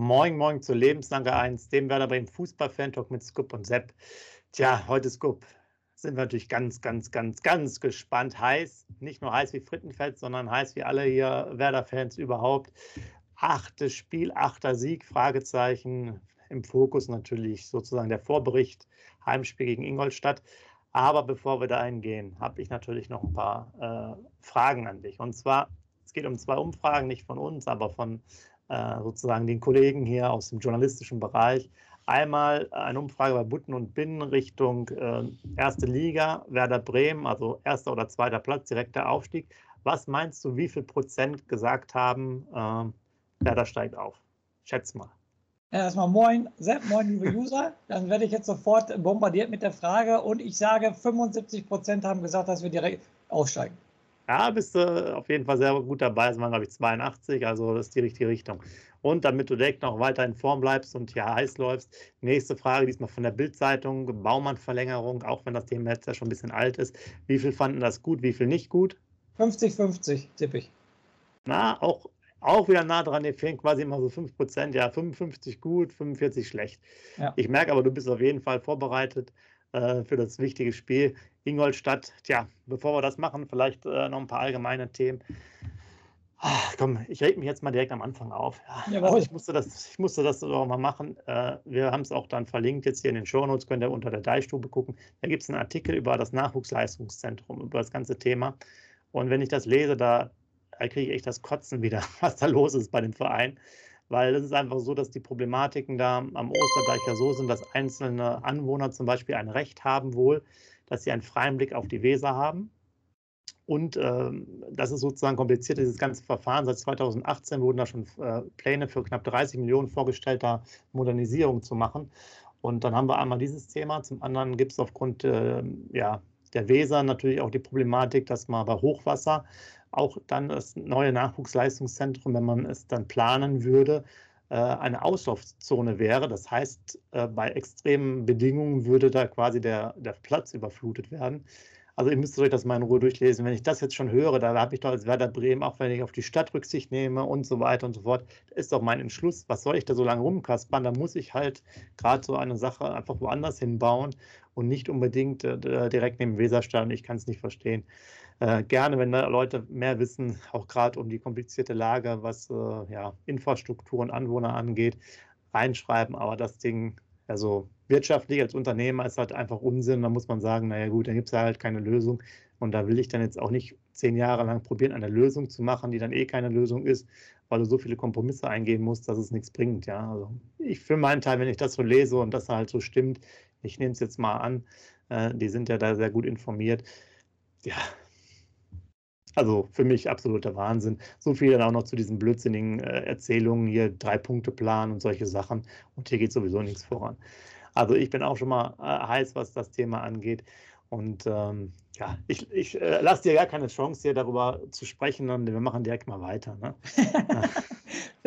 Moin, moin zu Lebenslange 1, dem Werder Bremen Fußball-Fan-Talk mit Scoop und Sepp. Tja, heute Scoop. Sind wir natürlich ganz, ganz, ganz, ganz gespannt. Heiß, nicht nur heiß wie Frittenfett, sondern heiß wie alle hier Werder-Fans überhaupt. Achtes Spiel, achter Sieg, Fragezeichen. Im Fokus natürlich sozusagen der Vorbericht, Heimspiel gegen Ingolstadt. Aber bevor wir da eingehen, habe ich natürlich noch ein paar äh, Fragen an dich. Und zwar, es geht um zwei Umfragen, nicht von uns, aber von äh, sozusagen den Kollegen hier aus dem journalistischen Bereich. Einmal eine Umfrage bei Butten und Binnen Richtung äh, erste Liga, Werder Bremen, also erster oder zweiter Platz, direkter Aufstieg. Was meinst du, wie viel Prozent gesagt haben, äh, Werder steigt auf? Schätz mal. Ja, erstmal moin, Sepp, moin, liebe User. Dann werde ich jetzt sofort bombardiert mit der Frage und ich sage, 75 Prozent haben gesagt, dass wir direkt aufsteigen. Ja, bist du auf jeden Fall sehr gut dabei. Es waren, glaube ich, 82, also das ist die richtige Richtung. Und damit du direkt noch weiter in Form bleibst und hier heiß läufst, nächste Frage, diesmal von der Bildzeitung, Baumann-Verlängerung, auch wenn das Thema jetzt ja schon ein bisschen alt ist. Wie viel fanden das gut, wie viel nicht gut? 50-50, tippe ich. Na, auch, auch wieder nah dran, dir fehlen quasi immer so 5 Prozent. Ja, 55 gut, 45 schlecht. Ja. Ich merke aber, du bist auf jeden Fall vorbereitet äh, für das wichtige Spiel. Ingolstadt, tja, bevor wir das machen, vielleicht äh, noch ein paar allgemeine Themen. Ach, komm, ich reg mich jetzt mal direkt am Anfang auf. Ja, also ich, musste das, ich musste das auch mal machen. Äh, wir haben es auch dann verlinkt jetzt hier in den Shownotes, könnt ihr unter der Deichstube gucken. Da gibt es einen Artikel über das Nachwuchsleistungszentrum, über das ganze Thema. Und wenn ich das lese, da, da kriege ich echt das Kotzen wieder, was da los ist bei dem Verein weil es ist einfach so, dass die Problematiken da am Osterdeich ja so sind, dass einzelne Anwohner zum Beispiel ein Recht haben wohl, dass sie einen freien Blick auf die Weser haben. Und ähm, das ist sozusagen kompliziert, dieses ganze Verfahren. Seit 2018 wurden da schon äh, Pläne für knapp 30 Millionen vorgestellt, da Modernisierung zu machen. Und dann haben wir einmal dieses Thema. Zum anderen gibt es aufgrund äh, ja, der Weser natürlich auch die Problematik, dass man bei Hochwasser auch dann das neue Nachwuchsleistungszentrum, wenn man es dann planen würde, äh, eine Auslaufzone wäre. Das heißt, äh, bei extremen Bedingungen würde da quasi der, der Platz überflutet werden. Also ihr müsst euch das mal in Ruhe durchlesen. Wenn ich das jetzt schon höre, da habe ich doch als Werder Bremen, auch wenn ich auf die Stadt Rücksicht nehme und so weiter und so fort, ist doch mein Entschluss, was soll ich da so lange rumkaspern? Da muss ich halt gerade so eine Sache einfach woanders hinbauen und nicht unbedingt äh, direkt neben Weserstadion. Ich kann es nicht verstehen äh, gerne, wenn Leute mehr wissen, auch gerade um die komplizierte Lage, was äh, ja, Infrastruktur und Anwohner angeht, reinschreiben. Aber das Ding, also wirtschaftlich als Unternehmer ist halt einfach Unsinn. Da muss man sagen, naja gut, dann gibt es halt keine Lösung. Und da will ich dann jetzt auch nicht zehn Jahre lang probieren, eine Lösung zu machen, die dann eh keine Lösung ist, weil du so viele Kompromisse eingehen musst, dass es nichts bringt. Ja, also ich für meinen Teil, wenn ich das so lese und das halt so stimmt, ich nehme es jetzt mal an, äh, die sind ja da sehr gut informiert. Ja, also für mich absoluter Wahnsinn. So viel dann auch noch zu diesen blödsinnigen äh, Erzählungen hier, Drei-Punkte-Plan und solche Sachen. Und hier geht sowieso nichts voran. Also ich bin auch schon mal äh, heiß, was das Thema angeht. Und ähm, ja, ich, ich äh, lasse dir gar keine Chance, hier darüber zu sprechen und wir machen direkt mal weiter. Ne?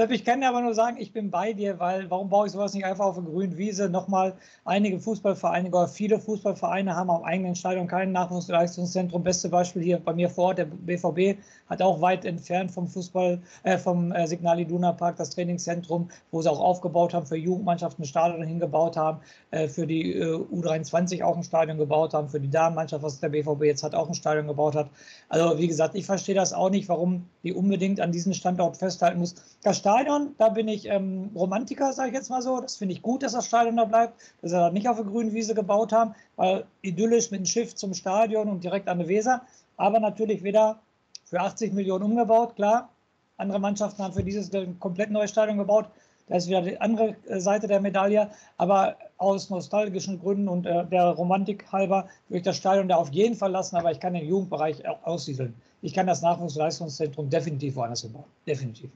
Ich kann dir aber nur sagen, ich bin bei dir, weil warum baue ich sowas nicht einfach auf der grünen Wiese? Nochmal, einige Fußballvereine oder viele Fußballvereine haben am eigenen Stadion kein Nachwuchsleistungszentrum. Beste Beispiel hier bei mir vor Ort, der BVB hat auch weit entfernt vom Fußball, äh, vom äh, Signal Iduna Park das Trainingszentrum, wo sie auch aufgebaut haben, für Jugendmannschaften ein Stadion hingebaut haben, äh, für die äh, U23 auch ein Stadion gebaut haben, für die Damenmannschaft, was der BVB jetzt hat, auch ein Stadion gebaut hat. Also wie gesagt, ich verstehe das auch nicht, warum die unbedingt an diesen Standort festhalten muss Das Stadion, da bin ich ähm, Romantiker, sage ich jetzt mal so. Das finde ich gut, dass das Stadion da bleibt, dass sie da nicht auf der grünen Wiese gebaut haben, weil idyllisch mit dem Schiff zum Stadion und direkt an der Weser. Aber natürlich wieder für 80 Millionen umgebaut, klar. Andere Mannschaften haben für dieses komplett neues Stadion gebaut. Da ist wieder die andere äh, Seite der Medaille. Aber aus nostalgischen Gründen und äh, der Romantik halber würde ich das Stadion da auf jeden Fall lassen, aber ich kann den Jugendbereich aussiedeln. Ich kann das Nachwuchsleistungszentrum definitiv woanders hinbauen. Definitiv.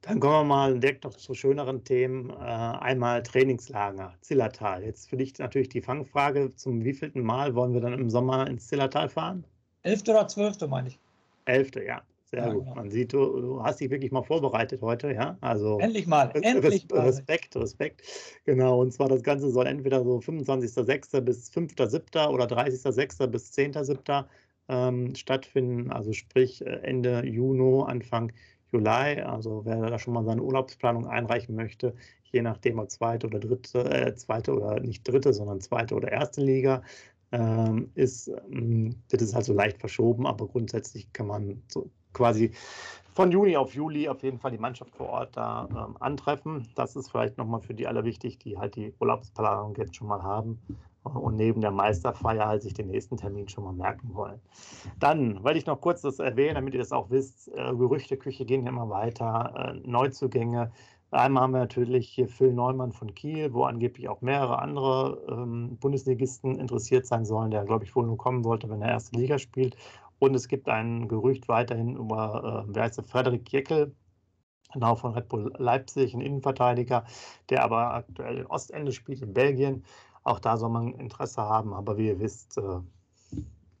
Dann kommen wir mal direkt noch zu schöneren Themen. Äh, einmal Trainingslager, Zillertal. Jetzt für dich natürlich die Fangfrage, zum wievielten Mal wollen wir dann im Sommer ins Zillertal fahren? Elfte oder zwölfte, meine ich. Elfte, ja. Sehr ja, gut. Genau. Man sieht, du, du, hast dich wirklich mal vorbereitet heute, ja. Also endlich mal, endlich mal. Respekt, Respekt. Genau. Und zwar das Ganze soll entweder so 25.06. bis 5.07. oder 30.06. bis 10.07. Ähm, stattfinden. Also sprich äh, Ende Juni, Anfang Juli. Also wer da schon mal seine Urlaubsplanung einreichen möchte, je nachdem ob zweite oder dritte, äh, zweite oder nicht dritte, sondern zweite oder erste Liga, ähm, ist, ähm, das ist also leicht verschoben, aber grundsätzlich kann man so quasi von Juni auf Juli auf jeden Fall die Mannschaft vor Ort da ähm, antreffen. Das ist vielleicht nochmal für die alle wichtig, die halt die Urlaubsplanung jetzt schon mal haben und neben der Meisterfeier halt sich den nächsten Termin schon mal merken wollen. Dann, weil ich noch kurz das erwähne, damit ihr das auch wisst, äh, Gerüchteküche gehen immer weiter, äh, Neuzugänge. Einmal haben wir natürlich hier Phil Neumann von Kiel, wo angeblich auch mehrere andere ähm, Bundesligisten interessiert sein sollen, der, glaube ich, wohl nur kommen wollte, wenn er erste Liga spielt. Und es gibt ein Gerücht weiterhin über, äh, wer heißt der, Frederik Jeckel, genau von Red Bull Leipzig, ein Innenverteidiger, der aber aktuell in Ostende spielt, in Belgien. Auch da soll man Interesse haben, aber wie ihr wisst, äh,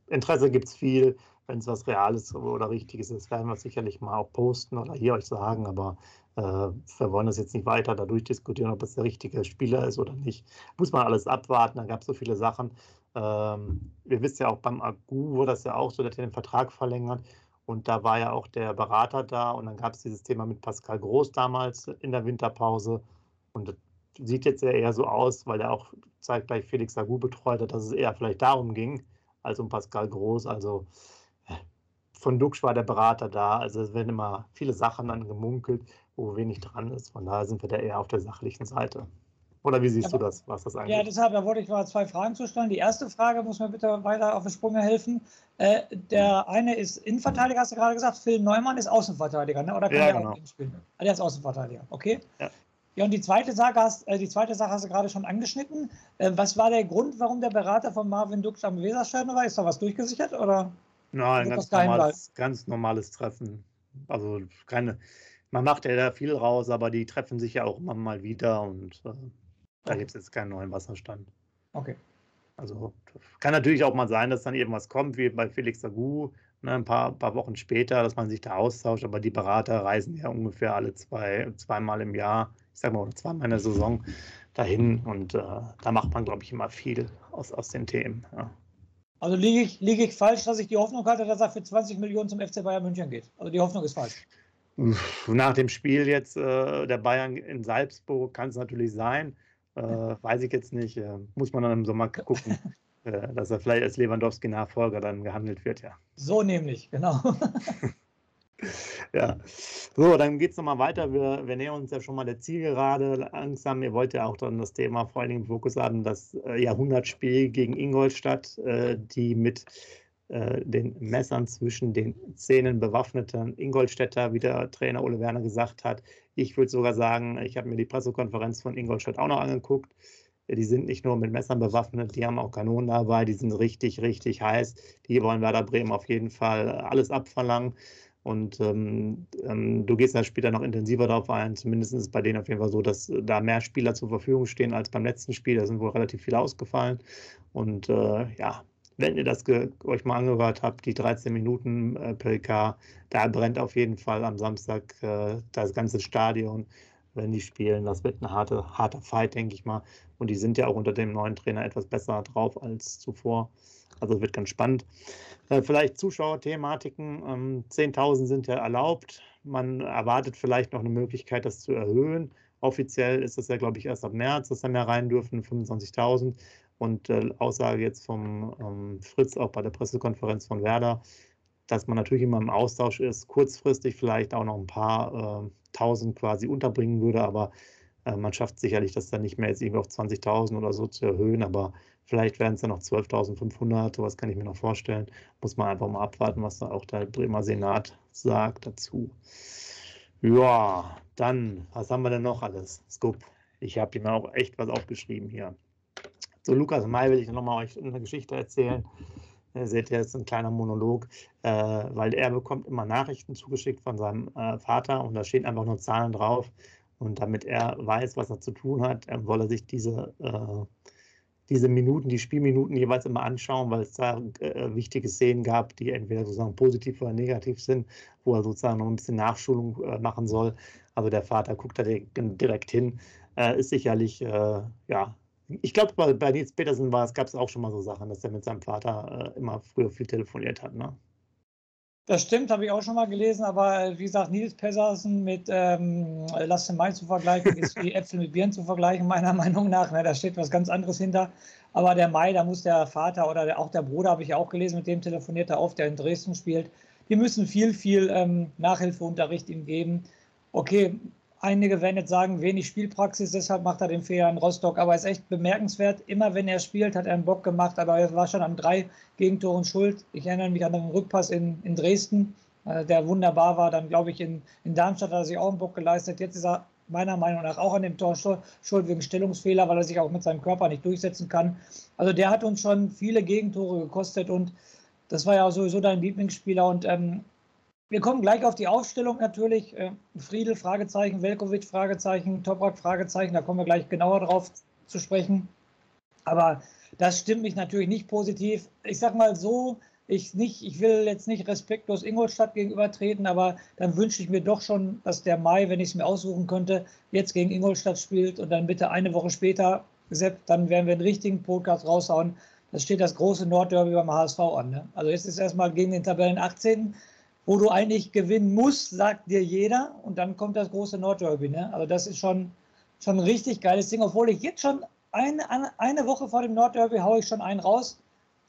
Interesse gibt es viel. Wenn es was Reales oder Richtiges ist, werden wir sicherlich mal auch posten oder hier euch sagen, aber äh, wir wollen das jetzt nicht weiter dadurch diskutieren, ob es der richtige Spieler ist oder nicht. Muss man alles abwarten, da gab es so viele Sachen. Ähm, wir wissen ja auch beim Agu wurde das ja auch so, der hat den Vertrag verlängert und da war ja auch der Berater da und dann gab es dieses Thema mit Pascal Groß damals in der Winterpause und das sieht jetzt eher so aus, weil er auch zeitgleich Felix Agu betreut hat, dass es eher vielleicht darum ging, als um Pascal Groß. Also äh, von Duxch war der Berater da. Also es werden immer viele Sachen dann gemunkelt, wo wenig dran ist. Von daher sind wir da eher auf der sachlichen Seite. Oder wie siehst ja, du das, was das angeht? Ja, deshalb da wollte ich mal zwei Fragen zu stellen. Die erste Frage muss mir bitte weiter auf die Sprünge helfen. Äh, der eine ist Innenverteidiger, hast du gerade gesagt. Phil Neumann ist Außenverteidiger, ne? oder kann ja, der genau. auch spielen? Ah, der ist Außenverteidiger, okay? Ja. Ja, und die zweite Sache hast, äh, die zweite Sache hast du gerade schon angeschnitten. Äh, was war der Grund, warum der Berater von Marvin Dux am Weserstadion war? Ist da was durchgesichert oder? Nein, ganz normales, ganz normales Treffen. Also keine, man macht ja da viel raus, aber die treffen sich ja auch immer mal wieder und äh, da gibt es jetzt keinen neuen Wasserstand. Okay. Also kann natürlich auch mal sein, dass dann irgendwas kommt, wie bei Felix Agu, ne, ein paar, paar Wochen später, dass man sich da austauscht, aber die Berater reisen ja ungefähr alle zwei, zweimal im Jahr, ich sag mal, oder zweimal in der Saison dahin und äh, da macht man, glaube ich, immer viel aus, aus den Themen. Ja. Also liege ich, liege ich falsch, dass ich die Hoffnung hatte, dass er für 20 Millionen zum FC Bayern München geht? Also die Hoffnung ist falsch. Nach dem Spiel jetzt äh, der Bayern in Salzburg kann es natürlich sein. Äh, weiß ich jetzt nicht. Äh, muss man dann im Sommer gucken, äh, dass er vielleicht als Lewandowski-Nachfolger dann gehandelt wird, ja. So nämlich, genau. ja. So, dann geht es nochmal weiter. Wir, wir, nähern uns ja schon mal der Zielgerade langsam. Ihr wollt ja auch dann das Thema vor allen Dingen im Fokus haben, das äh, Jahrhundertspiel gegen Ingolstadt, äh, die mit den Messern zwischen den Zähnen bewaffneten Ingolstädter, wie der Trainer Ole Werner gesagt hat. Ich würde sogar sagen, ich habe mir die Pressekonferenz von Ingolstadt auch noch angeguckt. Die sind nicht nur mit Messern bewaffnet, die haben auch Kanonen dabei, die sind richtig, richtig heiß. Die wollen Werder Bremen auf jeden Fall alles abverlangen. Und ähm, ähm, du gehst da später noch intensiver darauf ein. Zumindest ist es bei denen auf jeden Fall so, dass da mehr Spieler zur Verfügung stehen als beim letzten Spiel. Da sind wohl relativ viele ausgefallen. Und äh, ja, wenn ihr das euch mal angehört habt, die 13 Minuten äh, PK, da brennt auf jeden Fall am Samstag äh, das ganze Stadion, wenn die spielen. Das wird ein harter, harter Fight, denke ich mal. Und die sind ja auch unter dem neuen Trainer etwas besser drauf als zuvor. Also wird ganz spannend. Äh, vielleicht Zuschauerthematiken. Ähm, 10.000 sind ja erlaubt. Man erwartet vielleicht noch eine Möglichkeit, das zu erhöhen. Offiziell ist das ja, glaube ich, erst ab März, dass da mehr rein dürfen, 25.000. Und äh, Aussage jetzt vom ähm, Fritz auch bei der Pressekonferenz von Werder, dass man natürlich immer im Austausch ist, kurzfristig vielleicht auch noch ein paar äh, tausend quasi unterbringen würde, aber äh, man schafft sicherlich, das dann nicht mehr jetzt irgendwie auf 20.000 oder so zu erhöhen, aber vielleicht werden es dann noch 12.500, sowas kann ich mir noch vorstellen. Muss man einfach mal abwarten, was da auch der Bremer Senat sagt dazu. Ja, dann, was haben wir denn noch alles? Scoop, ich habe mir auch echt was aufgeschrieben hier. So, Lukas May will ich nochmal euch eine Geschichte erzählen. Ihr seht ihr, jetzt ein kleiner Monolog, äh, weil er bekommt immer Nachrichten zugeschickt von seinem äh, Vater und da stehen einfach nur Zahlen drauf. Und damit er weiß, was er zu tun hat, äh, soll er sich diese, äh, diese Minuten, die Spielminuten jeweils immer anschauen, weil es da äh, wichtige Szenen gab, die entweder sozusagen positiv oder negativ sind, wo er sozusagen noch ein bisschen Nachschulung äh, machen soll. Also der Vater guckt da direkt hin. ist sicherlich ja, ich glaube, bei, bei Nils Petersen gab es auch schon mal so Sachen, dass er mit seinem Vater äh, immer früher viel telefoniert hat. Ne? Das stimmt, habe ich auch schon mal gelesen, aber äh, wie gesagt, Nils Petersen mit ähm, Lasse Mai zu vergleichen, ist wie Äpfel mit Birnen zu vergleichen, meiner Meinung nach. Ne? Da steht was ganz anderes hinter. Aber der Mai, da muss der Vater oder der, auch der Bruder, habe ich auch gelesen, mit dem telefoniert er oft, der in Dresden spielt. Die müssen viel, viel ähm, Nachhilfeunterricht ihm geben. Okay, Einige werden jetzt sagen, wenig Spielpraxis, deshalb macht er den Fehler in Rostock. Aber ist echt bemerkenswert. Immer wenn er spielt, hat er einen Bock gemacht. Aber er war schon an drei Gegentoren schuld. Ich erinnere mich an den Rückpass in, in Dresden, äh, der wunderbar war. Dann glaube ich, in, in Darmstadt hat er sich auch einen Bock geleistet. Jetzt ist er meiner Meinung nach auch an dem Tor schuld wegen Stellungsfehler, weil er sich auch mit seinem Körper nicht durchsetzen kann. Also der hat uns schon viele Gegentore gekostet und das war ja sowieso dein Lieblingsspieler. Und ähm, wir kommen gleich auf die Aufstellung natürlich. Äh, Friedel, Fragezeichen, Velkovic, Fragezeichen, Toprak, Fragezeichen. Da kommen wir gleich genauer drauf zu sprechen. Aber das stimmt mich natürlich nicht positiv. Ich sag mal so, ich, nicht, ich will jetzt nicht respektlos Ingolstadt gegenübertreten, aber dann wünsche ich mir doch schon, dass der Mai, wenn ich es mir aussuchen könnte, jetzt gegen Ingolstadt spielt und dann bitte eine Woche später, Sepp, dann werden wir einen richtigen Podcast raushauen. Das steht das große Nordderby beim HSV an. Ne? Also jetzt ist erstmal gegen den Tabellen 18 wo du eigentlich gewinnen musst, sagt dir jeder. Und dann kommt das große Nordderby. Ne? Also das ist schon, schon ein richtig geiles Ding, obwohl ich jetzt schon eine, eine Woche vor dem Nordderby haue ich schon einen raus.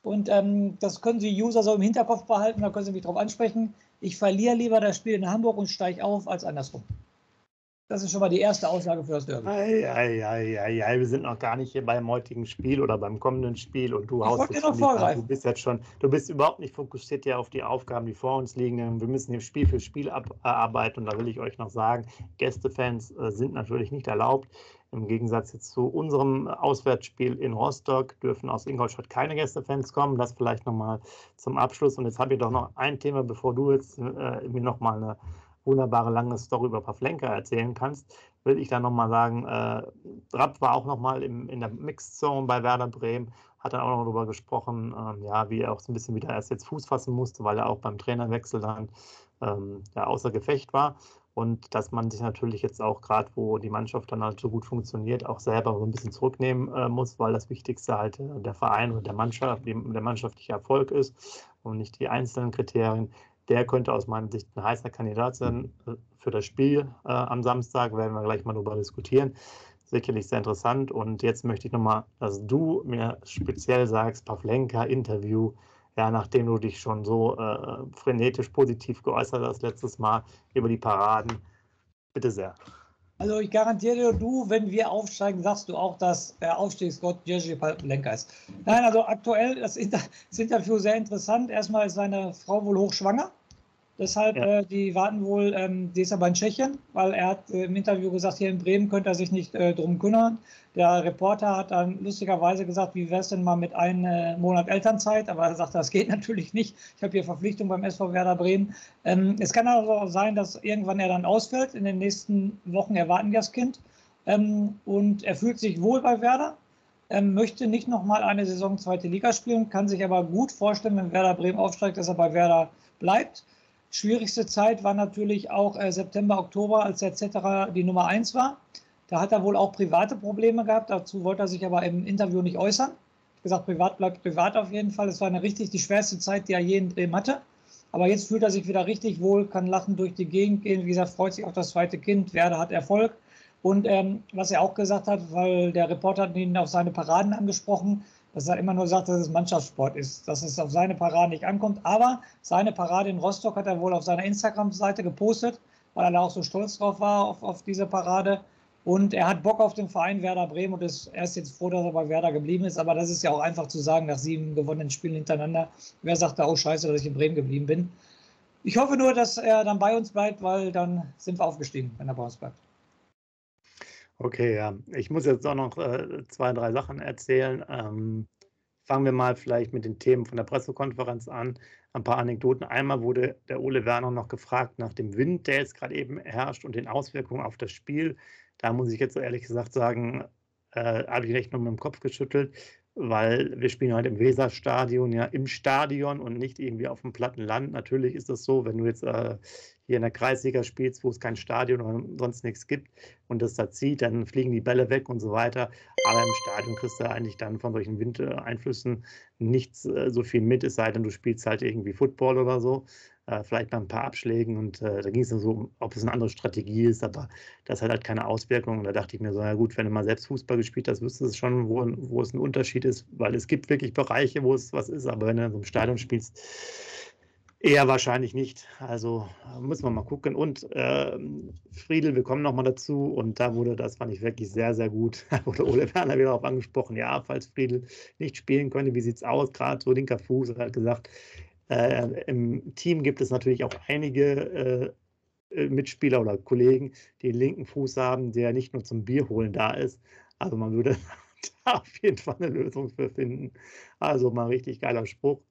Und ähm, das können Sie User so im Hinterkopf behalten, da können Sie mich drauf ansprechen. Ich verliere lieber das Spiel in Hamburg und steige auf als andersrum. Das ist schon mal die erste Aussage für das Derby. Ei, ei, ei, ei, ei. Wir sind noch gar nicht hier beim heutigen Spiel oder beim kommenden Spiel und du ich haust jetzt noch vorgreifen. Du bist jetzt schon, du bist überhaupt nicht fokussiert ja auf die Aufgaben, die vor uns liegen. Wir müssen hier Spiel für Spiel abarbeiten und da will ich euch noch sagen, Gästefans äh, sind natürlich nicht erlaubt. Im Gegensatz jetzt zu unserem Auswärtsspiel in Rostock dürfen aus Ingolstadt keine Gästefans kommen. Das vielleicht nochmal zum Abschluss. Und jetzt habe ich doch noch ein Thema, bevor du jetzt äh, mir nochmal eine wunderbare lange Story über Pavlenka erzählen kannst, will ich dann nochmal sagen, äh, Rapp war auch nochmal in der Mixed Zone bei Werder Bremen, hat dann auch noch darüber gesprochen, ähm, ja, wie er auch so ein bisschen wieder erst jetzt Fuß fassen musste, weil er auch beim Trainerwechsel dann ähm, ja, außer Gefecht war. Und dass man sich natürlich jetzt auch gerade, wo die Mannschaft dann halt so gut funktioniert, auch selber so ein bisschen zurücknehmen äh, muss, weil das Wichtigste halt äh, der Verein und der Mannschaft, der mannschaftliche Erfolg ist und nicht die einzelnen Kriterien der könnte aus meiner Sicht ein heißer Kandidat sein äh, für das Spiel äh, am Samstag. Werden wir gleich mal darüber diskutieren. Sicherlich sehr interessant. Und jetzt möchte ich nochmal, dass du mir speziell sagst, Pavlenka-Interview, ja, nachdem du dich schon so äh, frenetisch positiv geäußert hast letztes Mal über die Paraden. Bitte sehr. Also ich garantiere dir, du, wenn wir aufsteigen, sagst du auch, dass der Aufstiegsgott Jerzy Pavlenka ist. Nein, also aktuell das Interview sehr interessant. Erstmal ist seine Frau wohl hochschwanger. Deshalb, ja. äh, die warten wohl, ähm, die ist aber in Tschechien, weil er hat äh, im Interview gesagt, hier in Bremen könnte er sich nicht äh, drum kümmern. Der Reporter hat dann lustigerweise gesagt, wie wäre es denn mal mit einem äh, Monat Elternzeit? Aber er sagt, das geht natürlich nicht. Ich habe hier Verpflichtung beim SV Werder Bremen. Ähm, es kann also auch sein, dass irgendwann er dann ausfällt. In den nächsten Wochen erwarten wir das Kind. Ähm, und er fühlt sich wohl bei Werder. Ähm, möchte nicht nochmal eine Saison zweite Liga spielen, kann sich aber gut vorstellen, wenn Werder Bremen aufsteigt, dass er bei Werder bleibt. Schwierigste Zeit war natürlich auch äh, September, Oktober, als der Zetterer die Nummer 1 war. Da hat er wohl auch private Probleme gehabt. Dazu wollte er sich aber im Interview nicht äußern. Ich gesagt, privat bleibt privat auf jeden Fall. Es war eine richtig die schwerste Zeit, die er je in Bremen hatte. Aber jetzt fühlt er sich wieder richtig wohl, kann lachen durch die Gegend gehen. Wie gesagt, freut sich auf das zweite Kind. Werder hat Erfolg. Und ähm, was er auch gesagt hat, weil der Reporter hat ihn auf seine Paraden angesprochen, dass er immer nur sagt, dass es Mannschaftssport ist, dass es auf seine Parade nicht ankommt. Aber seine Parade in Rostock hat er wohl auf seiner Instagram-Seite gepostet, weil er da auch so stolz drauf war, auf, auf diese Parade. Und er hat Bock auf den Verein Werder Bremen und ist, er ist jetzt froh, dass er bei Werder geblieben ist. Aber das ist ja auch einfach zu sagen, nach sieben gewonnenen Spielen hintereinander. Wer sagt da, oh scheiße, dass ich in Bremen geblieben bin. Ich hoffe nur, dass er dann bei uns bleibt, weil dann sind wir aufgestiegen, wenn er bei uns bleibt. Okay, ja. Ich muss jetzt auch noch äh, zwei, drei Sachen erzählen. Ähm, fangen wir mal vielleicht mit den Themen von der Pressekonferenz an. Ein paar Anekdoten. Einmal wurde der Ole Werner noch gefragt nach dem Wind, der jetzt gerade eben herrscht und den Auswirkungen auf das Spiel. Da muss ich jetzt so ehrlich gesagt sagen, äh, habe ich echt nur mit dem Kopf geschüttelt weil wir spielen halt im Weserstadion, ja, im Stadion und nicht irgendwie auf dem platten Land. Natürlich ist das so, wenn du jetzt äh, hier in der Kreisliga spielst, wo es kein Stadion oder sonst nichts gibt und das da zieht, dann fliegen die Bälle weg und so weiter. Aber im Stadion kriegst du eigentlich dann von solchen Windeinflüssen nichts äh, so viel mit, es sei denn, du spielst halt irgendwie Football oder so äh, vielleicht bei ein paar Abschlägen und äh, da ging es dann so, ob es eine andere Strategie ist, aber das hat halt keine Auswirkungen. Da dachte ich mir so, ja gut, wenn du mal selbst Fußball gespielt hast, wüsstest du schon, wo, wo es ein Unterschied ist, weil es gibt wirklich Bereiche, wo es was ist, aber wenn du in so einem Stadion spielst, Eher wahrscheinlich nicht. Also müssen wir mal gucken. Und äh, Friedel, wir kommen nochmal dazu. Und da wurde, das fand ich wirklich sehr, sehr gut, da wurde Ole Werner wieder darauf angesprochen. Ja, falls Friedel nicht spielen könnte, wie sieht es aus? Gerade so linker Fuß. Er hat gesagt, äh, Im Team gibt es natürlich auch einige äh, äh, Mitspieler oder Kollegen, die den linken Fuß haben, der nicht nur zum Bier holen da ist. Also man würde da auf jeden Fall eine Lösung für finden. Also mal richtig geiler Spruch,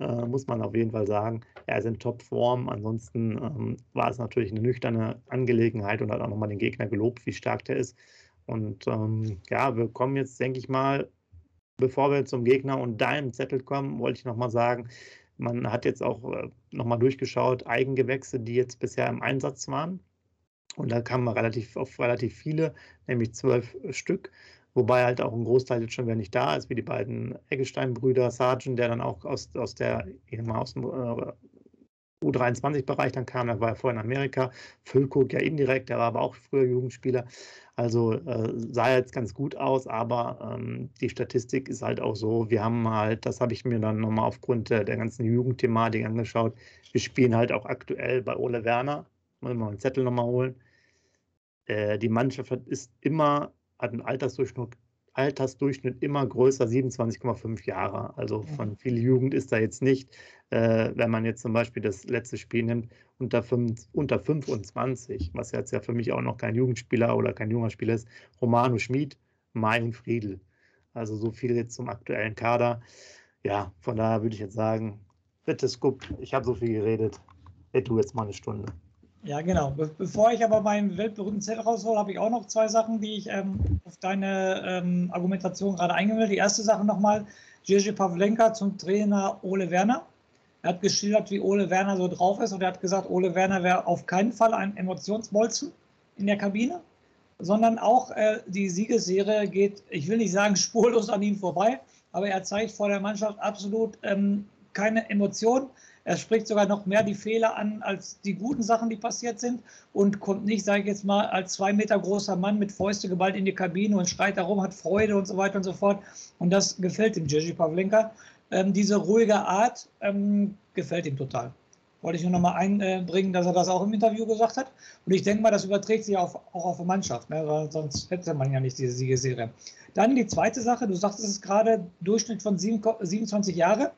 äh, muss man auf jeden Fall sagen. Er ist in Topform. Ansonsten ähm, war es natürlich eine nüchterne Angelegenheit und hat auch nochmal den Gegner gelobt, wie stark der ist. Und ähm, ja, wir kommen jetzt, denke ich mal, bevor wir zum Gegner und deinem Zettel kommen, wollte ich nochmal sagen, man hat jetzt auch äh, nochmal durchgeschaut, Eigengewächse, die jetzt bisher im Einsatz waren. Und da kamen wir relativ auf relativ viele, nämlich zwölf Stück. Wobei halt auch ein Großteil jetzt schon wieder nicht da ist, wie die beiden Eggestein-Brüder, Sargent, der dann auch aus, aus der, aus dem äh, U23-Bereich dann kam, der war ja vorher in Amerika. Füllkrug ja indirekt, der war aber auch früher Jugendspieler. Also äh, sah jetzt ganz gut aus, aber ähm, die Statistik ist halt auch so, wir haben halt, das habe ich mir dann nochmal aufgrund der, der ganzen Jugendthematik angeschaut, wir spielen halt auch aktuell bei Ole Werner, muss mal einen Zettel nochmal holen. Äh, die Mannschaft ist immer, hat einen Altersdurchschnitt Altersdurchschnitt immer größer, 27,5 Jahre. Also von viel Jugend ist da jetzt nicht. Äh, wenn man jetzt zum Beispiel das letzte Spiel nimmt, unter, 5, unter 25, was jetzt ja für mich auch noch kein Jugendspieler oder kein junger Spieler ist, Romano Schmid, Mai und Friedel. Also so viel jetzt zum aktuellen Kader. Ja, von daher würde ich jetzt sagen, bitte Scoop, ich habe so viel geredet. Red du jetzt mal eine Stunde. Ja, genau. Be bevor ich aber meinen weltberühmten Zettel raushole, habe ich auch noch zwei Sachen, die ich ähm, auf deine ähm, Argumentation gerade eingehen will. Die erste Sache nochmal, Jerzy Pavlenka zum Trainer Ole Werner. Er hat geschildert, wie Ole Werner so drauf ist und er hat gesagt, Ole Werner wäre auf keinen Fall ein Emotionsbolzen in der Kabine, sondern auch äh, die Siegesserie geht, ich will nicht sagen spurlos an ihm vorbei, aber er zeigt vor der Mannschaft absolut ähm, keine Emotionen er spricht sogar noch mehr die Fehler an als die guten Sachen, die passiert sind und kommt nicht, sage ich jetzt mal, als zwei Meter großer Mann mit Fäuste geballt in die Kabine und schreit darum, hat Freude und so weiter und so fort. Und das gefällt dem Jerzy Pavlenka. Ähm, diese ruhige Art ähm, gefällt ihm total. Wollte ich nur noch mal einbringen, dass er das auch im Interview gesagt hat. Und ich denke mal, das überträgt sich auch, auch auf die Mannschaft, ne? sonst hätte man ja nicht diese Siegeserie. Dann die zweite Sache, du sagtest es gerade, Durchschnitt von 27 Jahre.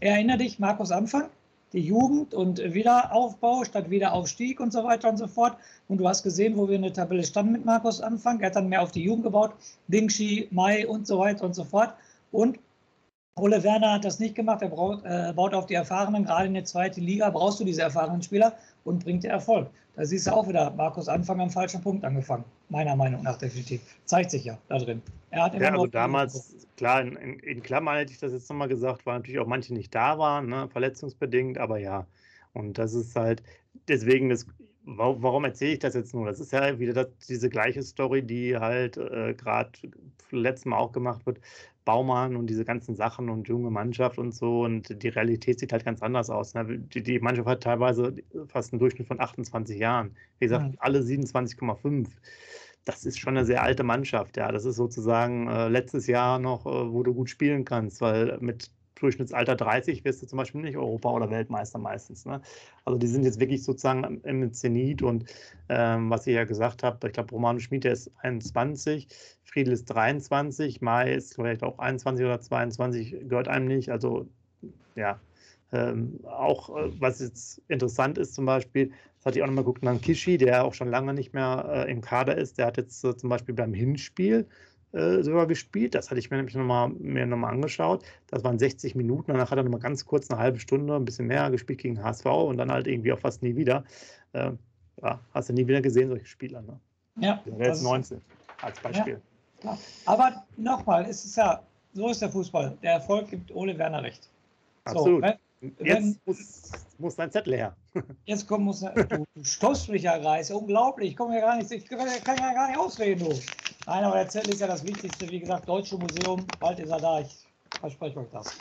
Erinnere dich, Markus Anfang, die Jugend und Wiederaufbau statt Wiederaufstieg und so weiter und so fort. Und du hast gesehen, wo wir in der Tabelle standen mit Markus Anfang. Er hat dann mehr auf die Jugend gebaut, Dingshi, Mai und so weiter und so fort. Und Ole Werner hat das nicht gemacht. Er baut, äh, baut auf die Erfahrenen. Gerade in der zweiten Liga brauchst du diese erfahrenen Spieler und bringt dir Erfolg. Da siehst du auch wieder, Markus Anfang am falschen Punkt angefangen. Meiner Meinung nach definitiv. Zeigt sich ja da drin. Er hat immer ja, also damals, klar, in, in, in, Klammern hätte ich das jetzt nochmal gesagt, weil natürlich auch manche nicht da waren, ne, verletzungsbedingt, aber ja. Und das ist halt, deswegen, das, warum erzähle ich das jetzt nur? Das ist ja wieder das, diese gleiche Story, die halt äh, gerade letztes Mal auch gemacht wird. Baumann und diese ganzen Sachen und junge Mannschaft und so. Und die Realität sieht halt ganz anders aus. Ne? Die, die, Mannschaft hat teilweise fast einen Durchschnitt von 28 Jahren. Wie gesagt, mhm. alle 27,5 das ist schon eine sehr alte Mannschaft. Ja, das ist sozusagen äh, letztes Jahr noch, äh, wo du gut spielen kannst, weil mit Durchschnittsalter 30 wirst du zum Beispiel nicht Europa- oder Weltmeister meistens. Ne? Also die sind jetzt wirklich sozusagen im Zenit und ähm, was ich ja gesagt habe, ich glaube, Romano Schmid, der ist 21, Friedel ist 23, Mai ist vielleicht auch 21 oder 22, gehört einem nicht. Also ja, ähm, auch äh, was jetzt interessant ist zum Beispiel, das hatte ich auch nochmal geguckt, nach Kishi, der auch schon lange nicht mehr äh, im Kader ist, der hat jetzt äh, zum Beispiel beim Hinspiel äh, sogar gespielt. Das hatte ich mir nämlich nochmal, mir nochmal angeschaut. Das waren 60 Minuten. Danach hat er nochmal ganz kurz eine halbe Stunde, ein bisschen mehr gespielt gegen HSV und dann halt irgendwie auch fast nie wieder. Äh, ja, hast du nie wieder gesehen, solche Spieler. Ne? Ja. Der jetzt 19 als Beispiel. Ja, Aber nochmal, es ist ja, so ist der Fußball. Der Erfolg gibt Ole Werner recht. Absolut. So, wenn, jetzt wenn, muss, muss dein Zettel her. Jetzt kommt, muss, du, du stoßt mich ja Reis. Unglaublich. Ich komme ja gar nicht, ich kann ja gar nicht ausreden, du. Nein, aber der Zettel ist ja das Wichtigste. Wie gesagt, Deutsche Museum, bald ist er da. Ich verspreche euch das.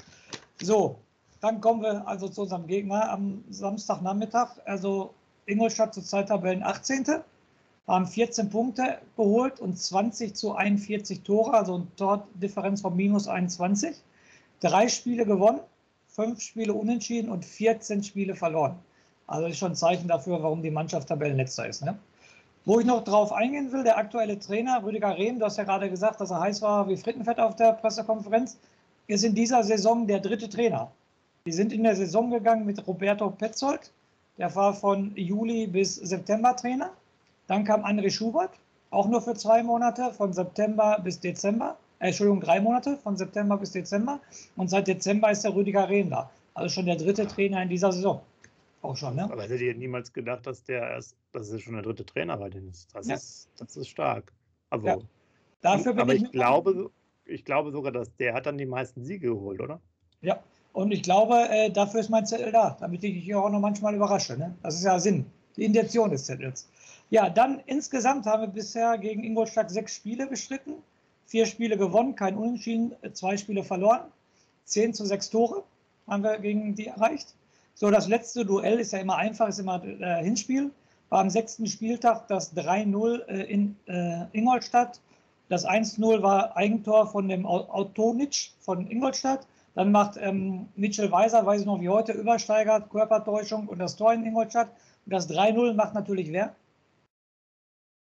So, dann kommen wir also zu unserem Gegner am Samstagnachmittag. Also Ingolstadt zurzeit Tabellen 18. Haben 14 Punkte geholt und 20 zu 41 Tore, also eine Tordifferenz von minus 21. Drei Spiele gewonnen, fünf Spiele unentschieden und 14 Spiele verloren. Also ist schon ein Zeichen dafür, warum die Mannschaft Tabellenletzter ist. Ne? Wo ich noch drauf eingehen will, der aktuelle Trainer Rüdiger Rehm, du hast ja gerade gesagt, dass er heiß war wie Frittenfett auf der Pressekonferenz, ist in dieser Saison der dritte Trainer. Die sind in der Saison gegangen mit Roberto Petzold, der war von Juli bis September Trainer. Dann kam André Schubert, auch nur für zwei Monate, von September bis Dezember. Äh, Entschuldigung, drei Monate, von September bis Dezember. Und seit Dezember ist der Rüdiger Rehm da. Also schon der dritte Trainer in dieser Saison. Auch schon, ne? Aber hätte ich niemals gedacht, dass der erst, dass er schon der dritte Trainer bei denen ist. Das, ja. ist, das ist stark. Also, ja. Dafür bin aber ich, ich glaube, ich glaube sogar, dass der hat dann die meisten Siege geholt, oder? Ja, und ich glaube, äh, dafür ist mein Zettel da, damit ich dich auch noch manchmal überrasche. Ne? Das ist ja Sinn, die Intention des Zettels. Ja, dann insgesamt haben wir bisher gegen Ingolstadt sechs Spiele bestritten. Vier Spiele gewonnen, kein Unentschieden, zwei Spiele verloren. Zehn zu sechs Tore haben wir gegen die erreicht. So, das letzte Duell ist ja immer einfach, ist immer äh, Hinspiel. War am sechsten Spieltag das 3-0 äh, in äh, Ingolstadt. Das 1-0 war Eigentor von dem Autonitsch von Ingolstadt. Dann macht ähm, Mitchell Weiser, weiß ich noch wie heute, übersteigert, Körpertäuschung und das Tor in Ingolstadt. Und das 3-0 macht natürlich wer?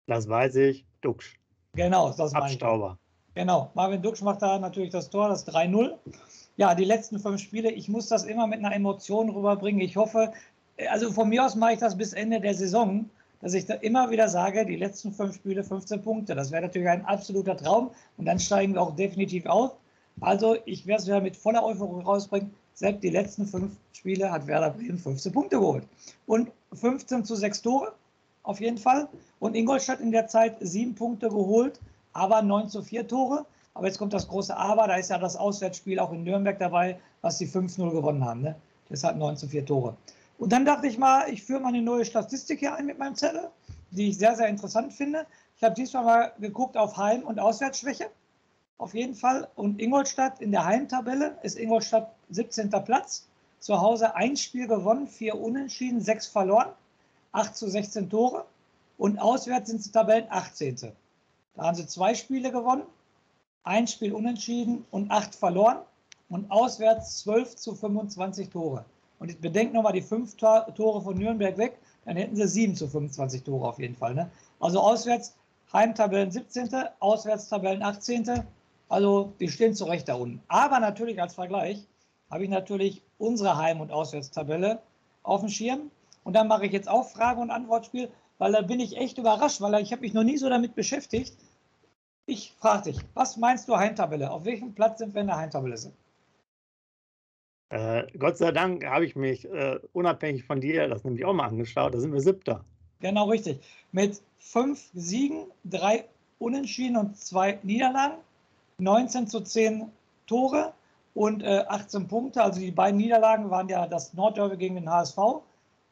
Das weiß ich, Duxch. Genau, das meine Abstauber. Genau, Marvin Duxch macht da natürlich das Tor, das 3-0 ja, die letzten fünf Spiele, ich muss das immer mit einer Emotion rüberbringen. Ich hoffe, also von mir aus mache ich das bis Ende der Saison, dass ich da immer wieder sage, die letzten fünf Spiele 15 Punkte. Das wäre natürlich ein absoluter Traum und dann steigen wir auch definitiv auf. Also ich werde es wieder mit voller Euphorie rausbringen. Selbst die letzten fünf Spiele hat Werder Bremen 15 Punkte geholt. Und 15 zu 6 Tore auf jeden Fall. Und Ingolstadt in der Zeit sieben Punkte geholt, aber 9 zu 4 Tore. Aber jetzt kommt das große Aber, da ist ja das Auswärtsspiel auch in Nürnberg dabei, was sie 5-0 gewonnen haben. Ne? Deshalb 9 zu 4 Tore. Und dann dachte ich mal, ich führe mal eine neue Statistik hier ein mit meinem Zettel, die ich sehr, sehr interessant finde. Ich habe diesmal mal geguckt auf Heim- und Auswärtsschwäche. Auf jeden Fall. Und Ingolstadt in der Heimtabelle ist Ingolstadt 17. Platz. Zu Hause ein Spiel gewonnen, vier Unentschieden, sechs verloren, 8 zu 16 Tore. Und auswärts sind sie Tabellen 18. Da haben sie zwei Spiele gewonnen, ein Spiel unentschieden und acht verloren und auswärts 12 zu 25 Tore. Und ich bedenke nochmal die fünf Tore von Nürnberg weg, dann hätten sie 7 zu 25 Tore auf jeden Fall. Ne? Also auswärts Heimtabellen 17., Auswärtstabellen 18. Also die stehen zu Recht da unten. Aber natürlich als Vergleich habe ich natürlich unsere Heim- und Auswärtstabelle auf dem Schirm. Und dann mache ich jetzt auch Frage- und Antwortspiel, weil da bin ich echt überrascht, weil ich habe mich noch nie so damit beschäftigt, ich frage dich, was meinst du Heimtabelle? Auf welchem Platz sind wir in der Heimtabelle sind? Äh, Gott sei Dank habe ich mich äh, unabhängig von dir das nämlich auch mal angeschaut. Da sind wir siebter. Genau richtig. Mit fünf Siegen, drei Unentschieden und zwei Niederlagen, 19 zu 10 Tore und äh, 18 Punkte. Also die beiden Niederlagen waren ja das Nordderby gegen den HSV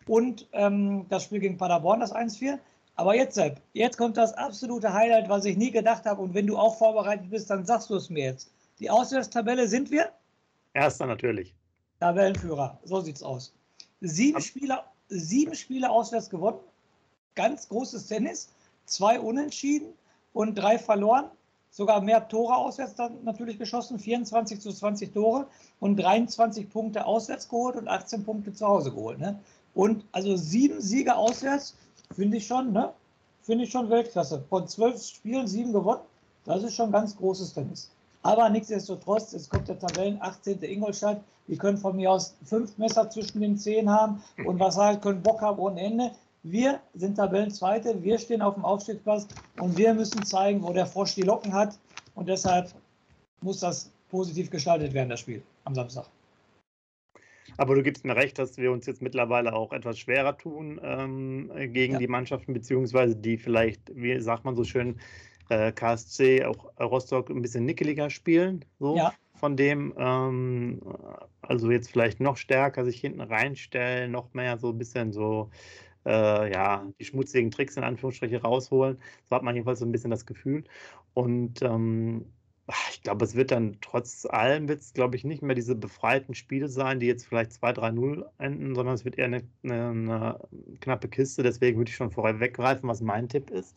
und ähm, das Spiel gegen Paderborn, das 1-4. Aber jetzt, Sepp, jetzt kommt das absolute Highlight, was ich nie gedacht habe. Und wenn du auch vorbereitet bist, dann sagst du es mir jetzt. Die Auswärtstabelle sind wir? Erster natürlich. Tabellenführer, so sieht's aus. Sieben, Spiele, sieben Spiele auswärts gewonnen. Ganz großes Tennis. Zwei Unentschieden. und drei verloren. Sogar mehr Tore auswärts dann natürlich geschossen, 24 zu 20 Tore und 23 Punkte auswärts geholt und 18 Punkte zu Hause geholt. Ne? Und also sieben Siege auswärts, finde ich schon, ne? Finde ich schon Weltklasse. Von zwölf Spielen sieben gewonnen. Das ist schon ganz großes Tennis. Aber nichtsdestotrotz, es kommt der Tabellen 18. Ingolstadt. Die können von mir aus fünf Messer zwischen den Zehen haben und was halt können Bock haben ohne Ende. Wir sind Tabellenzweite, wir stehen auf dem Aufstiegsplatz und wir müssen zeigen, wo der Frosch die Locken hat. Und deshalb muss das positiv gestaltet werden, das Spiel am Samstag. Aber du gibst mir recht, dass wir uns jetzt mittlerweile auch etwas schwerer tun ähm, gegen ja. die Mannschaften, beziehungsweise die vielleicht, wie sagt man so schön, äh, KSC, auch Rostock ein bisschen nickeliger spielen. So ja. von dem, ähm, also jetzt vielleicht noch stärker sich hinten reinstellen, noch mehr so ein bisschen so, äh, ja, die schmutzigen Tricks in Anführungsstrichen rausholen. So hat man jedenfalls so ein bisschen das Gefühl. Und ähm, ich glaube, es wird dann trotz allem, wird es, glaube ich, nicht mehr diese befreiten Spiele sein, die jetzt vielleicht 2-3-0 enden, sondern es wird eher eine, eine, eine, knappe Kiste. Deswegen würde ich schon vorher weggreifen, was mein Tipp ist.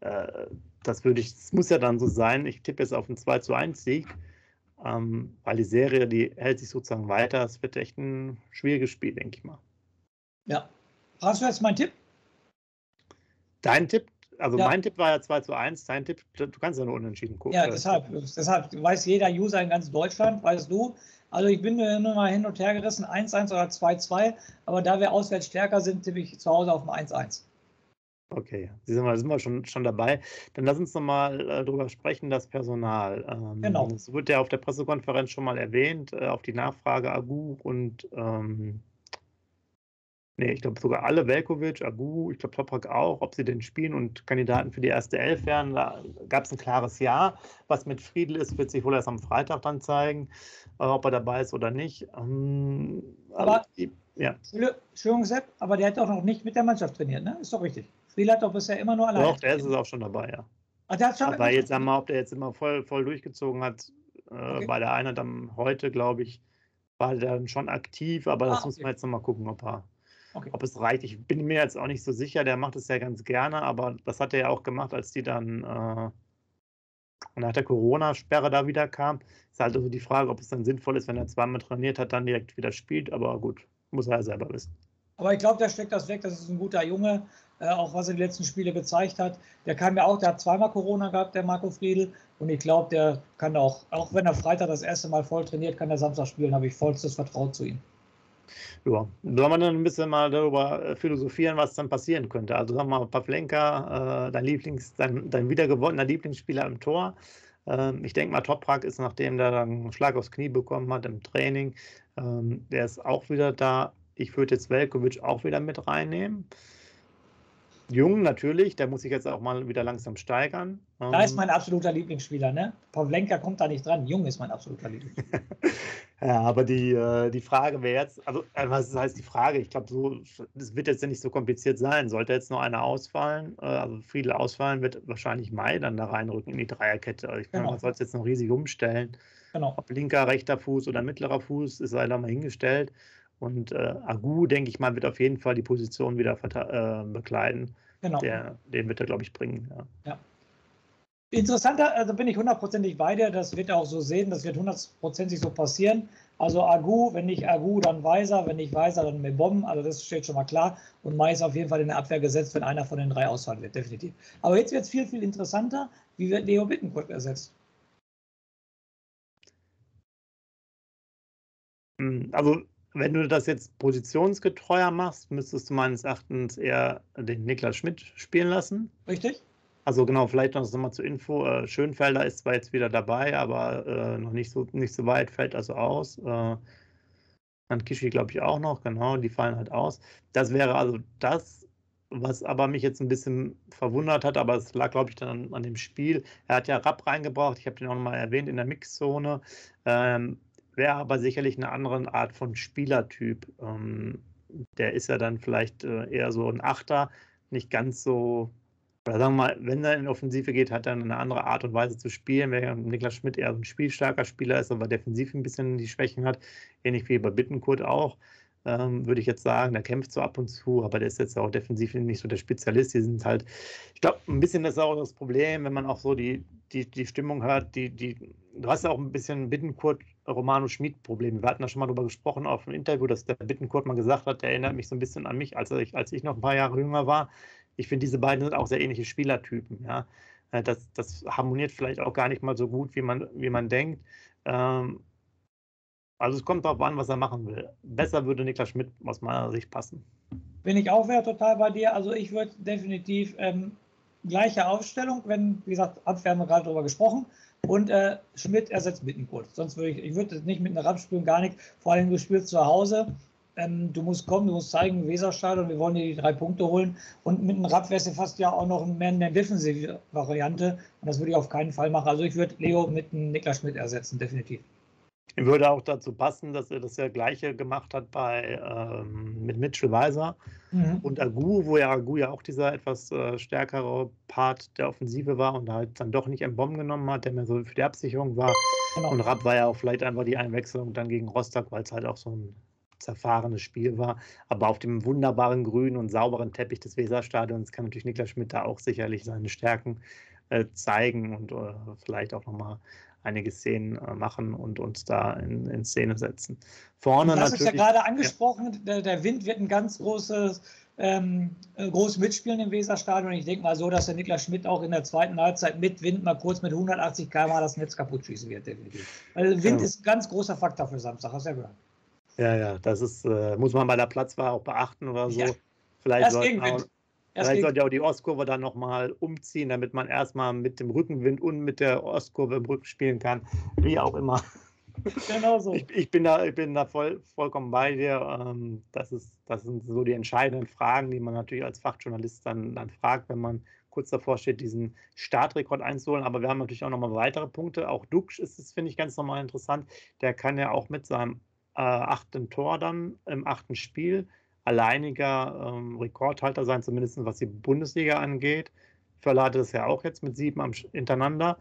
Äh, das würde ich, es muss ja dann so sein. Ich tippe jetzt auf einen 2 1 Sieg, ähm, weil die Serie, die hält sich sozusagen weiter. Es wird echt ein schwieriges Spiel, denke ich mal. Ja. Hast du jetzt meinen Tipp? Dein Tipp? Also ja. mein Tipp war ja 2 zu 1, dein Tipp, du kannst ja nur unentschieden gucken. Ja, deshalb, deshalb weiß jeder User in ganz Deutschland, weißt du. Also ich bin nur mal hin und her gerissen, 1-1 oder 2-2, aber da wir auswärts stärker sind, tippe ich zu Hause auf ein 1-1. Okay, Sie sind wir, sind wir schon, schon dabei. Dann lass uns nochmal äh, darüber sprechen, das Personal. Ähm, genau. Es wurde ja auf der Pressekonferenz schon mal erwähnt, äh, auf die Nachfrage Agu und ähm, Nee, ich glaube sogar alle, Velkovic, Agu, ich glaube Toprak auch, ob sie denn spielen und Kandidaten für die erste Elf wären. Da gab es ein klares Ja. Was mit Friedel ist, wird sich wohl erst am Freitag dann zeigen, äh, ob er dabei ist oder nicht. Ähm, aber, ja. Entschuldigung, Sepp, aber der hat doch noch nicht mit der Mannschaft trainiert, ne? Ist doch richtig. Friedel hat doch bisher immer nur alleine. Doch, der ist es auch schon dabei, ja. Ach, der hat schon aber jetzt einmal, ob der jetzt immer voll, voll durchgezogen hat, äh, okay. bei der Einheit am heute, glaube ich, war der dann schon aktiv, aber das ah, okay. muss man jetzt nochmal gucken, ob er Okay. Ob es reicht, ich bin mir jetzt auch nicht so sicher. Der macht es ja ganz gerne, aber das hat er ja auch gemacht, als die dann äh, nach der Corona-Sperre da wieder kam. Ist halt also die Frage, ob es dann sinnvoll ist, wenn er zweimal trainiert hat, dann direkt wieder spielt. Aber gut, muss er ja selber wissen. Aber ich glaube, der steckt das weg. Das ist ein guter Junge, äh, auch was er die letzten Spiele gezeigt hat. Der kam ja auch, der hat zweimal Corona gehabt, der Marco Friedl. Und ich glaube, der kann auch, auch wenn er Freitag das erste Mal voll trainiert, kann er Samstag spielen. Habe ich vollstes Vertrauen zu ihm. Ja, soll man dann ein bisschen mal darüber äh, philosophieren, was dann passieren könnte. Also sag mal, Pavlenka, äh, dein Lieblings, dein, dein wiedergewonnener Lieblingsspieler im Tor. Ähm, ich denke mal, Toprak ist, nachdem der dann einen Schlag aufs Knie bekommen hat im Training, ähm, der ist auch wieder da. Ich würde jetzt Velkovic auch wieder mit reinnehmen. Jung natürlich, der muss sich jetzt auch mal wieder langsam steigern. Da ist ähm, mein absoluter Lieblingsspieler, ne? Pavlenka kommt da nicht dran. Jung ist mein absoluter Lieblingsspieler. ja, aber die, äh, die Frage wäre jetzt, also äh, was heißt die Frage? Ich glaube, so, das wird jetzt ja nicht so kompliziert sein. Sollte jetzt noch einer ausfallen, äh, also Friedel ausfallen, wird wahrscheinlich Mai dann da reinrücken in die Dreierkette. Also ich genau. man soll es jetzt noch riesig umstellen. Genau. Ob linker, rechter Fuß oder mittlerer Fuß, ist leider mal hingestellt. Und äh, Agu, denke ich mal, wird auf jeden Fall die Position wieder äh, bekleiden. Genau. Der, den wird er, glaube ich, bringen. Ja. ja. Interessanter, also bin ich hundertprozentig bei dir, das wird auch so sehen, das wird hundertprozentig so passieren. Also Agu, wenn nicht Agu, dann Weiser, wenn nicht Weiser, dann Mebom, also das steht schon mal klar. Und Mai ist auf jeden Fall in der Abwehr gesetzt, wenn einer von den drei ausfallen wird, definitiv. Aber jetzt wird es viel, viel interessanter, wie wird Leo Bittencourt ersetzt? Hm, also wenn du das jetzt positionsgetreuer machst, müsstest du meines Erachtens eher den Niklas Schmidt spielen lassen. Richtig. Also genau, vielleicht noch mal zur Info. Äh, Schönfelder ist zwar jetzt wieder dabei, aber äh, noch nicht so, nicht so weit, fällt also aus. Äh, an Kishi glaube ich auch noch, genau, die fallen halt aus. Das wäre also das, was aber mich jetzt ein bisschen verwundert hat, aber es lag, glaube ich, dann an, an, dem Spiel. Er hat ja Rapp reingebracht, ich habe den auch nochmal erwähnt in der Mixzone. Ähm, wäre aber sicherlich eine andere Art von Spielertyp. Ähm, der ist ja dann vielleicht äh, eher so ein Achter, nicht ganz so, oder sagen wir mal, wenn er in Offensive geht, hat er eine andere Art und Weise zu spielen, während Niklas Schmidt eher ein spielstarker Spieler ist, aber defensiv ein bisschen die Schwächen hat, ähnlich wie bei Bittenkurt auch. ähm, würde ich jetzt sagen. Der kämpft so ab und zu, aber der ist jetzt auch defensiv nicht so der Spezialist. Die sind halt, ich glaube, ein bisschen das ist auch das Problem, wenn man auch so die, die, die Stimmung hört, die, die, du hast ja auch ein bisschen Bittenkurt Romano Schmid Problem. Wir hatten da schon mal drüber gesprochen auf dem Interview, dass der Bittenkurt mal gesagt hat, der erinnert mich so ein bisschen an mich, als ich, als ich noch ein paar Jahre jünger war. Ich finde, diese beiden sind auch sehr ähnliche Spielertypen. Ja? Äh, das, das harmoniert vielleicht auch gar nicht mal so gut, wie man, wie man denkt. Ähm, also es kommt darauf an, was er machen will. Besser würde Niklas Schmidt aus meiner Sicht passen. Bin ich auch wieder total bei dir. Also ich würde definitiv ähm, gleiche Aufstellung, wenn, wie gesagt, Abwehr haben wir gerade darüber gesprochen. Und äh, Schmidt ersetzt Bittenkurt. Sonst würde ich, ich würde nicht mit einer Rapp spielen, gar nicht. Vor allem, du spielst zu Hause. Ähm, du musst kommen, du musst zeigen, Weserstadion, wir wollen dir die drei Punkte holen. Und mit einem Rapp wärst du fast ja auch noch mehr eine defensive Variante. Und das würde ich auf keinen Fall machen. Also ich würde Leo mit einem Niklas Schmidt ersetzen, definitiv. Würde auch dazu passen, dass er das ja gleiche gemacht hat bei ähm, mit Mitchell Weiser mhm. und Agu, wo ja Agu ja auch dieser etwas äh, stärkere Part der Offensive war und halt dann doch nicht einen Bomben genommen hat, der mehr so für die Absicherung war. Genau. Und Rapp war ja auch vielleicht einfach die Einwechslung dann gegen Rostock, weil es halt auch so ein zerfahrenes Spiel war. Aber auf dem wunderbaren grünen und sauberen Teppich des Weserstadions kann natürlich Niklas Schmidt da auch sicherlich seine Stärken äh, zeigen und äh, vielleicht auch nochmal einige Szenen äh, machen und uns da in, in Szene setzen. Vorne du hast es ja gerade angesprochen, ja. Der, der, Wind wird ein ganz großes, ähm, äh, großes Mitspielen im Weserstadion. Ich denke mal so, dass der Niklas Schmidt auch in der zweiten Halbzeit mit Wind mal kurz mit 180 km das Netz kaputt schießen wird, definitiv. Weil Wind ja. Genau. ist ein ganz großer Faktor für Samstag, hast du ja gehört. Ja, ja, das ist, äh, muss man bei der Platzwahl auch beachten oder so. Ja. Vielleicht sollten auch, Vielleicht sollte auch die Ostkurve dann nochmal umziehen, damit man erstmal mit dem Rückenwind und mit der Ostkurve im Rücken spielen kann. Wie auch immer. Genau so. Ich, ich bin da, ich bin da voll, vollkommen bei dir. Ähm, das, ist, das sind so die entscheidenden Fragen, die man natürlich als Fachjournalist dann, dann fragt, wenn man kurz davor steht, diesen Startrekord einzuholen. Aber wir haben natürlich auch nochmal weitere Punkte. Auch Dux ist es, finde ich, ganz normal interessant. Der kann ja auch mit seinem äh, achten Tor dann im achten Spiel alleiniger ähm, Rekordhalter sein, zumindest was die Bundesliga angeht. Völler hatte das ja auch jetzt mit sieben am, hintereinander.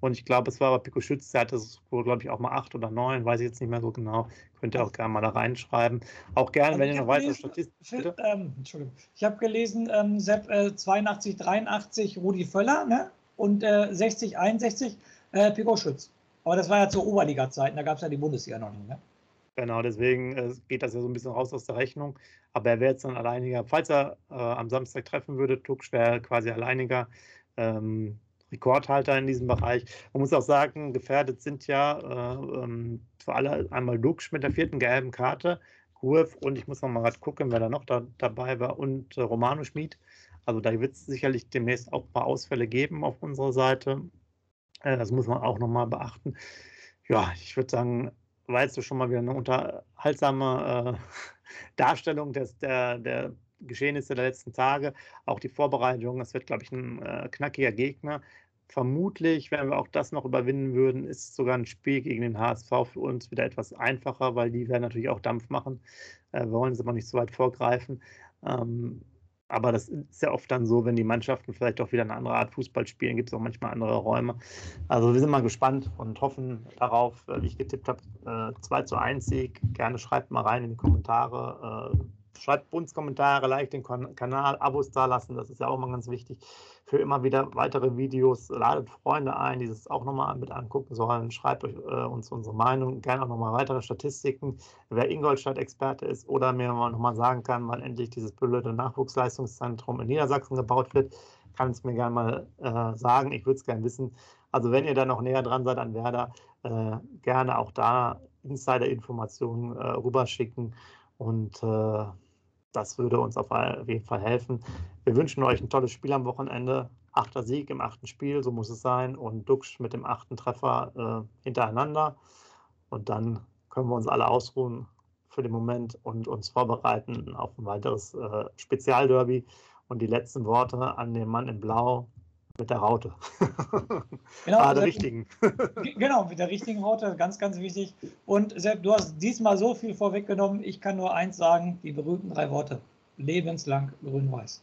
Und ich glaube, es war aber Pico Schütz, der hatte es wohl, glaube ich, auch mal acht oder neun, weiß ich jetzt nicht mehr so genau. Könnt ihr auch gerne mal da reinschreiben. Auch gerne, also wenn ihr noch weitere Statistiken. Ähm, Entschuldigung. Ich habe gelesen, ähm, Sepp äh, 82, 83 Rudi Völler ne? und äh, 60, 61 äh, Pico Schütz. Aber das war ja zur Oberliga-Zeiten, da gab es ja die Bundesliga noch nicht. Ne? Genau, deswegen äh, geht das ja so ein bisschen raus aus der Rechnung. Aber er wäre jetzt dann alleiniger, falls er äh, am Samstag treffen würde, Tuck wäre quasi alleiniger ähm, Rekordhalter in diesem Bereich. Man muss auch sagen, gefährdet sind ja äh, ähm, für alle einmal Dux mit der vierten gelben Karte, Kurv und ich muss noch mal gerade gucken, wer da noch da, dabei war und äh, Romano Schmid. Also da wird es sicherlich demnächst auch ein paar Ausfälle geben auf unserer Seite. Äh, das muss man auch noch mal beachten. Ja, ich würde sagen, war jetzt schon mal wieder eine unterhaltsame äh, Darstellung des, der, der Geschehnisse der letzten Tage. Auch die Vorbereitung, es wird, glaube ich, ein äh, knackiger Gegner. Vermutlich, wenn wir auch das noch überwinden würden, ist sogar ein Spiel gegen den HSV für uns wieder etwas einfacher, weil die werden natürlich auch Dampf machen. Äh, wir wollen es aber nicht so weit vorgreifen. Ähm, aber das ist ja oft dann so, wenn die Mannschaften vielleicht auch wieder eine andere Art Fußball spielen, gibt es auch manchmal andere Räume. Also wir sind mal gespannt und hoffen darauf, äh, wie ich getippt habe, äh, 2 zu 1 Sieg. Gerne schreibt mal rein in die Kommentare. Schreibt uns Kommentare, like den Kanal, Abos da lassen, das ist ja auch mal ganz wichtig. Für immer wieder weitere Videos, ladet Freunde ein, die es auch nochmal mit angucken sollen. Schreibt euch, äh, uns unsere Meinung, gerne auch nochmal weitere Statistiken, wer Ingolstadt-Experte ist oder mir nochmal sagen kann, wann endlich dieses blöde Nachwuchsleistungszentrum in Niedersachsen gebaut wird, kann es mir gerne mal äh, sagen. Ich würde es gerne wissen. Also wenn ihr da noch näher dran seid an Werder, äh, gerne auch da Insider-Informationen äh, rüberschicken. Und äh, das würde uns auf jeden Fall helfen. Wir wünschen euch ein tolles Spiel am Wochenende. Achter Sieg im achten Spiel, so muss es sein. Und Duxch mit dem achten Treffer äh, hintereinander. Und dann können wir uns alle ausruhen für den Moment und uns vorbereiten auf ein weiteres äh, Spezialderby. Und die letzten Worte an den Mann in Blau mit der Raute. Genau, ah, der richtigen. genau, mit der richtigen Raute, ganz, ganz wichtig. Und Sepp, du hast diesmal so viel vorweggenommen. Ich kann nur eins sagen, die berühmten drei Worte. Lebenslang grün-weiß.